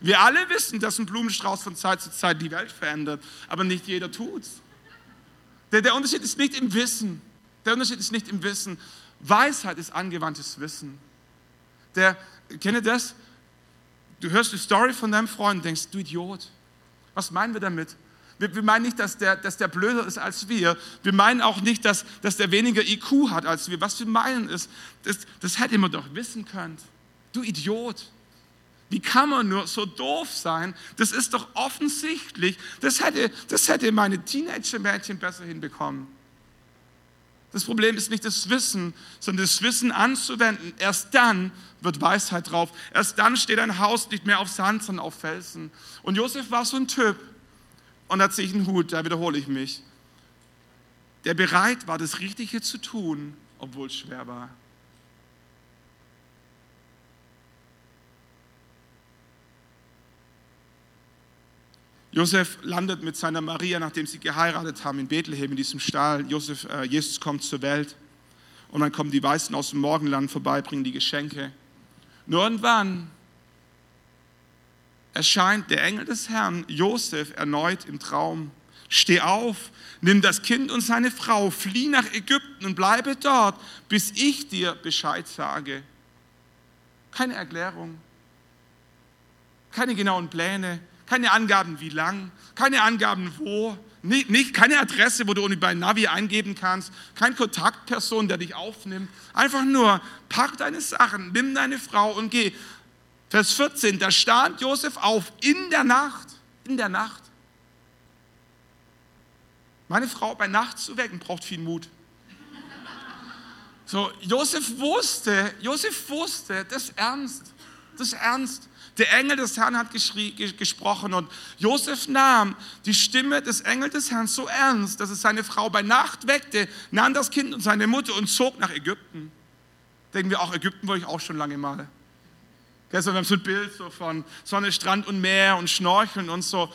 Wir alle wissen, dass ein Blumenstrauß von Zeit zu Zeit die Welt verändert, aber nicht jeder tut es. Der, der Unterschied ist nicht im Wissen. Der Unterschied ist nicht im Wissen. Weisheit ist angewandtes Wissen. Der, kennt ihr das? Du hörst die Story von deinem Freund und denkst, du Idiot, was meinen wir damit? Wir, wir meinen nicht, dass der, dass der blöder ist als wir. Wir meinen auch nicht, dass, dass der weniger IQ hat als wir. Was wir meinen ist, das, das hätte man doch wissen können. Du Idiot. Wie kann man nur so doof sein? Das ist doch offensichtlich. Das hätte, das hätte meine Teenager-Mädchen besser hinbekommen. Das Problem ist nicht das Wissen, sondern das Wissen anzuwenden. Erst dann wird Weisheit drauf. Erst dann steht ein Haus nicht mehr auf Sand, sondern auf Felsen. Und Josef war so ein Typ. Und da ziehe ich einen Hut, da wiederhole ich mich. Der bereit war, das Richtige zu tun, obwohl es schwer war. Josef landet mit seiner Maria, nachdem sie geheiratet haben, in Bethlehem, in diesem Stall. Josef, äh, Jesus kommt zur Welt und dann kommen die Weißen aus dem Morgenland vorbei, bringen die Geschenke. Nur irgendwann erscheint der Engel des Herrn Josef erneut im Traum. steh auf, nimm das Kind und seine Frau, flieh nach Ägypten und bleibe dort, bis ich dir Bescheid sage. Keine Erklärung, keine genauen Pläne, keine Angaben wie lang, keine Angaben wo, nicht, nicht, keine Adresse, wo du bei Navi eingeben kannst, kein Kontaktperson, der dich aufnimmt. Einfach nur, pack deine Sachen, nimm deine Frau und geh. Vers 14, da stand Josef auf in der Nacht, in der Nacht. Meine Frau bei Nacht zu wecken, braucht viel Mut. So, Josef wusste, Josef wusste, das ist ernst, das ist ernst. Der Engel des Herrn hat gesprochen und Josef nahm die Stimme des Engels des Herrn so ernst, dass es seine Frau bei Nacht weckte, nahm das Kind und seine Mutter und zog nach Ägypten. Denken wir auch, Ägypten wollte ich auch schon lange mal. Gestern haben wir so ein Bild so von Sonne, Strand und Meer und Schnorcheln und so.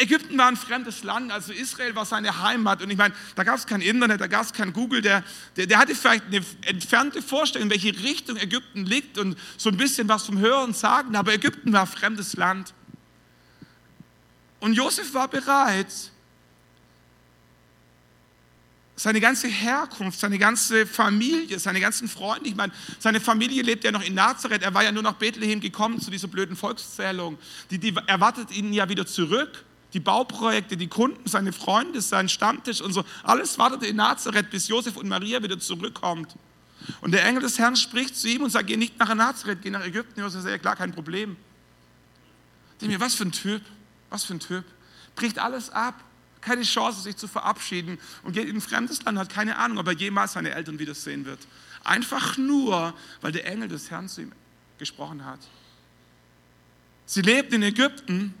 Ägypten war ein fremdes Land, also Israel war seine Heimat. Und ich meine, da gab es kein Internet, da gab es kein Google. Der, der, der, hatte vielleicht eine entfernte Vorstellung, in welche Richtung Ägypten liegt und so ein bisschen was vom Hören sagen. Aber Ägypten war ein fremdes Land. Und Josef war bereit, seine ganze Herkunft, seine ganze Familie, seine ganzen Freunde. Ich meine, seine Familie lebt ja noch in Nazareth. Er war ja nur nach Bethlehem gekommen zu dieser blöden Volkszählung. Die, die erwartet ihn ja wieder zurück. Die Bauprojekte, die Kunden, seine Freunde, sein Stammtisch und so. Alles wartete in Nazareth, bis Josef und Maria wieder zurückkommt. Und der Engel des Herrn spricht zu ihm und sagt, geh nicht nach Nazareth, geh nach Ägypten. Josef sagt, ja klar, kein Problem. Ich denke mir, was für ein Typ, was für ein Typ. Bricht alles ab keine Chance, sich zu verabschieden und geht in ein fremdes Land, hat keine Ahnung, ob er jemals seine Eltern wiedersehen wird. Einfach nur, weil der Engel des Herrn zu ihm gesprochen hat. Sie lebten in Ägypten,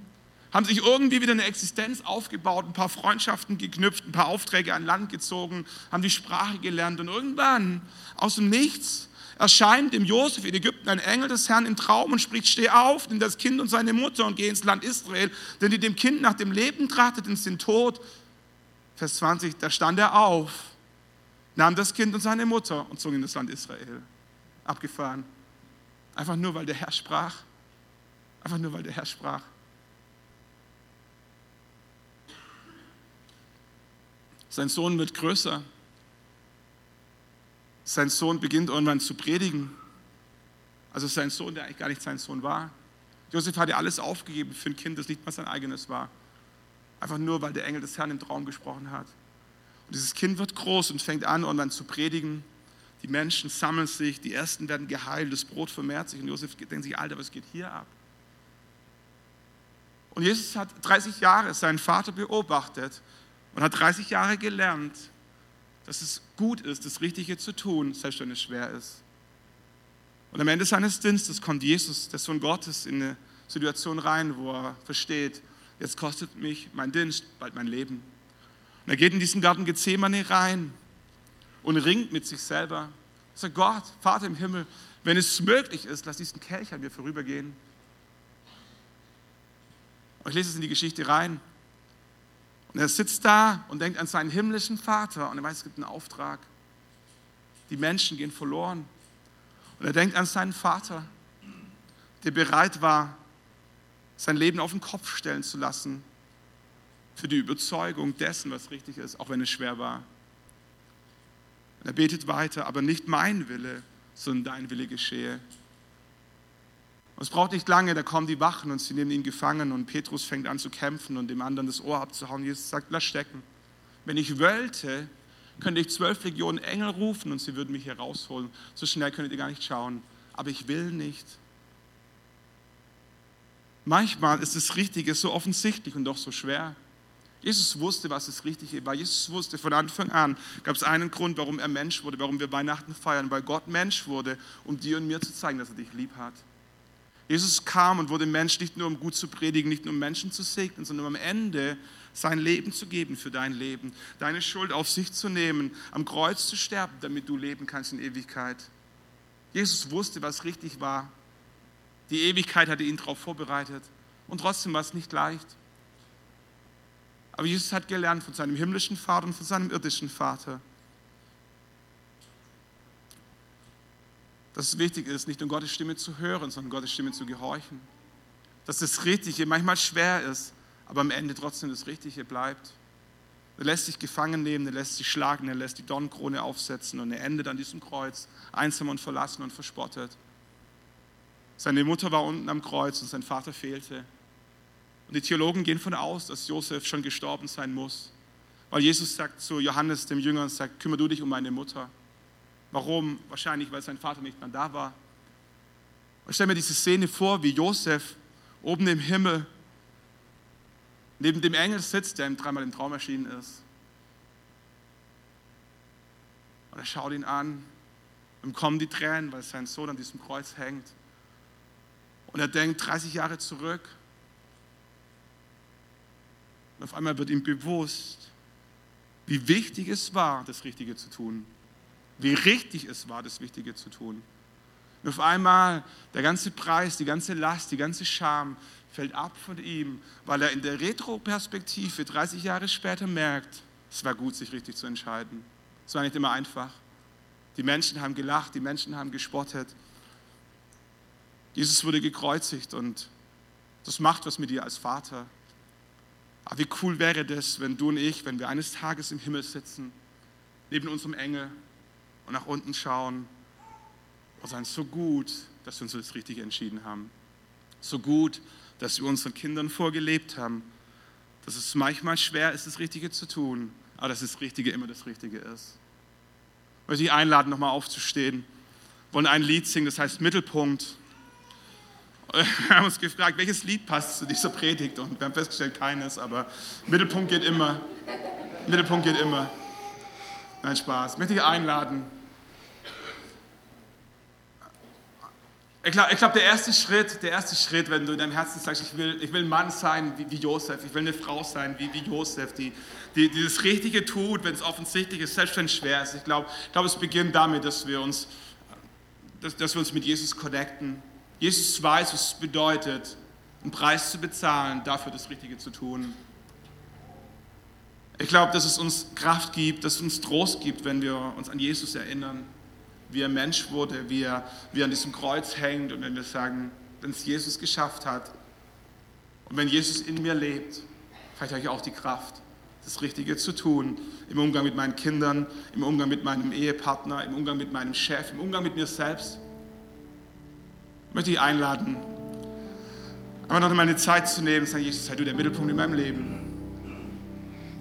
haben sich irgendwie wieder eine Existenz aufgebaut, ein paar Freundschaften geknüpft, ein paar Aufträge an Land gezogen, haben die Sprache gelernt und irgendwann aus dem Nichts erscheint dem Josef in Ägypten ein Engel des Herrn im Traum und spricht, steh auf, nimm das Kind und seine Mutter und geh ins Land Israel, denn die dem Kind nach dem Leben trachteten, sind tot. Vers 20, da stand er auf, nahm das Kind und seine Mutter und zog in das Land Israel. Abgefahren. Einfach nur, weil der Herr sprach. Einfach nur, weil der Herr sprach. Sein Sohn wird größer. Sein Sohn beginnt irgendwann zu predigen. Also sein Sohn, der eigentlich gar nicht sein Sohn war. Josef hatte alles aufgegeben für ein Kind, das nicht mal sein eigenes war. Einfach nur, weil der Engel des Herrn im Traum gesprochen hat. Und dieses Kind wird groß und fängt an, irgendwann zu predigen. Die Menschen sammeln sich, die Ersten werden geheilt, das Brot vermehrt sich. Und Josef denkt sich, Alter, was geht hier ab? Und Jesus hat 30 Jahre seinen Vater beobachtet und hat 30 Jahre gelernt, dass es gut ist, das Richtige zu tun, selbst wenn es schwer ist. Und am Ende seines Dienstes kommt Jesus, der Sohn Gottes, in eine Situation rein, wo er versteht, jetzt kostet mich mein Dienst bald mein Leben. Und er geht in diesen Garten Gethsemane rein und ringt mit sich selber. Er sagt, Gott, Vater im Himmel, wenn es möglich ist, lass diesen Kelch an mir vorübergehen. Und ich lese es in die Geschichte rein. Und er sitzt da und denkt an seinen himmlischen Vater und er weiß, es gibt einen Auftrag. Die Menschen gehen verloren. Und er denkt an seinen Vater, der bereit war, sein Leben auf den Kopf stellen zu lassen für die Überzeugung dessen, was richtig ist, auch wenn es schwer war. Und er betet weiter, aber nicht mein Wille, sondern dein Wille geschehe. Und es braucht nicht lange, da kommen die Wachen und sie nehmen ihn gefangen und Petrus fängt an zu kämpfen und dem anderen das Ohr abzuhauen. Jesus sagt, lass stecken. Wenn ich wollte, könnte ich zwölf Legionen Engel rufen und sie würden mich hier rausholen. So schnell könntet ihr gar nicht schauen. Aber ich will nicht. Manchmal ist das Richtige so offensichtlich und doch so schwer. Jesus wusste, was das Richtige war. Jesus wusste von Anfang an, gab es einen Grund, warum er Mensch wurde, warum wir Weihnachten feiern, weil Gott Mensch wurde, um dir und mir zu zeigen, dass er dich lieb hat. Jesus kam und wurde Mensch nicht nur, um gut zu predigen, nicht nur um Menschen zu segnen, sondern um am Ende sein Leben zu geben für dein Leben, deine Schuld auf sich zu nehmen, am Kreuz zu sterben, damit du leben kannst in Ewigkeit. Jesus wusste, was richtig war. Die Ewigkeit hatte ihn darauf vorbereitet. Und trotzdem war es nicht leicht. Aber Jesus hat gelernt von seinem himmlischen Vater und von seinem irdischen Vater. Dass es wichtig ist, nicht nur Gottes Stimme zu hören, sondern Gottes Stimme zu gehorchen. Dass das Richtige manchmal schwer ist, aber am Ende trotzdem das Richtige bleibt. Er lässt sich gefangen nehmen, er lässt sich schlagen, er lässt die Dornkrone aufsetzen und er endet an diesem Kreuz, einsam und verlassen und verspottet. Seine Mutter war unten am Kreuz und sein Vater fehlte. Und die Theologen gehen von aus, dass Josef schon gestorben sein muss. Weil Jesus sagt zu Johannes, dem Jünger, und sagt, kümmere du dich um meine Mutter. Warum? Wahrscheinlich, weil sein Vater nicht mehr da war. Und stell mir diese Szene vor, wie Josef oben im Himmel neben dem Engel sitzt, der ihm dreimal im Traum erschienen ist. Und er schaut ihn an, und kommen die Tränen, weil sein Sohn an diesem Kreuz hängt. Und er denkt 30 Jahre zurück. Und auf einmal wird ihm bewusst, wie wichtig es war, das Richtige zu tun. Wie richtig es war, das Wichtige zu tun. Und auf einmal der ganze Preis, die ganze Last, die ganze Scham fällt ab von ihm, weil er in der Retroperspektive 30 Jahre später merkt, es war gut, sich richtig zu entscheiden. Es war nicht immer einfach. Die Menschen haben gelacht, die Menschen haben gespottet. Jesus wurde gekreuzigt und das macht was mit dir als Vater. Aber wie cool wäre das, wenn du und ich, wenn wir eines Tages im Himmel sitzen, neben unserem Engel und nach unten schauen und sagen, so gut, dass wir uns das Richtige entschieden haben. So gut, dass wir unseren Kindern vorgelebt haben, dass es manchmal schwer ist, das Richtige zu tun, aber dass das Richtige immer das Richtige ist. Ich möchte dich einladen, nochmal aufzustehen. Wir wollen ein Lied singen, das heißt Mittelpunkt. Wir haben uns gefragt, welches Lied passt zu dieser Predigt und wir haben festgestellt, keines, aber Mittelpunkt geht immer. Mittelpunkt geht immer. Nein, Spaß. Ich möchte dich einladen, Ich glaube, glaub, der erste Schritt, der erste Schritt, wenn du in deinem Herzen sagst, ich will, ich will ein Mann sein wie, wie Josef, ich will eine Frau sein wie, wie Josef, die, die, die das Richtige tut, wenn es offensichtlich ist, selbst wenn es schwer ist. Ich glaube, glaub, es beginnt damit, dass wir, uns, dass, dass wir uns mit Jesus connecten. Jesus weiß, was es bedeutet, einen Preis zu bezahlen, dafür das Richtige zu tun. Ich glaube, dass es uns Kraft gibt, dass es uns Trost gibt, wenn wir uns an Jesus erinnern wie er Mensch wurde, wie er, wie er an diesem Kreuz hängt und wenn wir sagen, wenn es Jesus geschafft hat und wenn Jesus in mir lebt, vielleicht habe ich auch die Kraft, das Richtige zu tun im Umgang mit meinen Kindern, im Umgang mit meinem Ehepartner, im Umgang mit meinem Chef, im Umgang mit mir selbst. Ich möchte dich einladen, aber noch einmal eine Zeit zu nehmen, sagen, Jesus, sei du der Mittelpunkt in meinem Leben.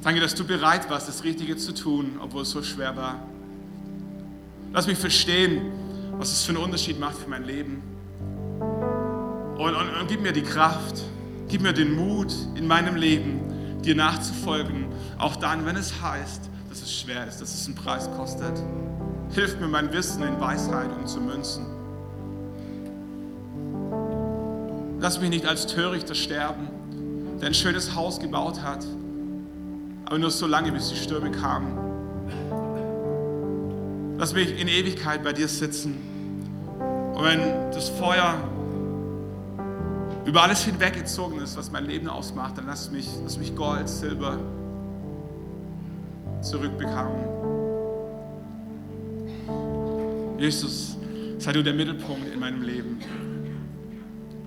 Danke, dass du bereit warst, das Richtige zu tun, obwohl es so schwer war. Lass mich verstehen, was es für einen Unterschied macht für mein Leben. Und, und, und gib mir die Kraft, gib mir den Mut in meinem Leben, dir nachzufolgen, auch dann, wenn es heißt, dass es schwer ist, dass es einen Preis kostet. Hilf mir, mein Wissen in Weisheit umzumünzen. Lass mich nicht als Törichter sterben, der ein schönes Haus gebaut hat, aber nur so lange, bis die Stürme kamen. Lass mich in Ewigkeit bei dir sitzen. Und wenn das Feuer über alles hinweggezogen ist, was mein Leben ausmacht, dann lass mich, lass mich Gold, Silber zurückbekommen. Jesus, sei du der Mittelpunkt in meinem Leben.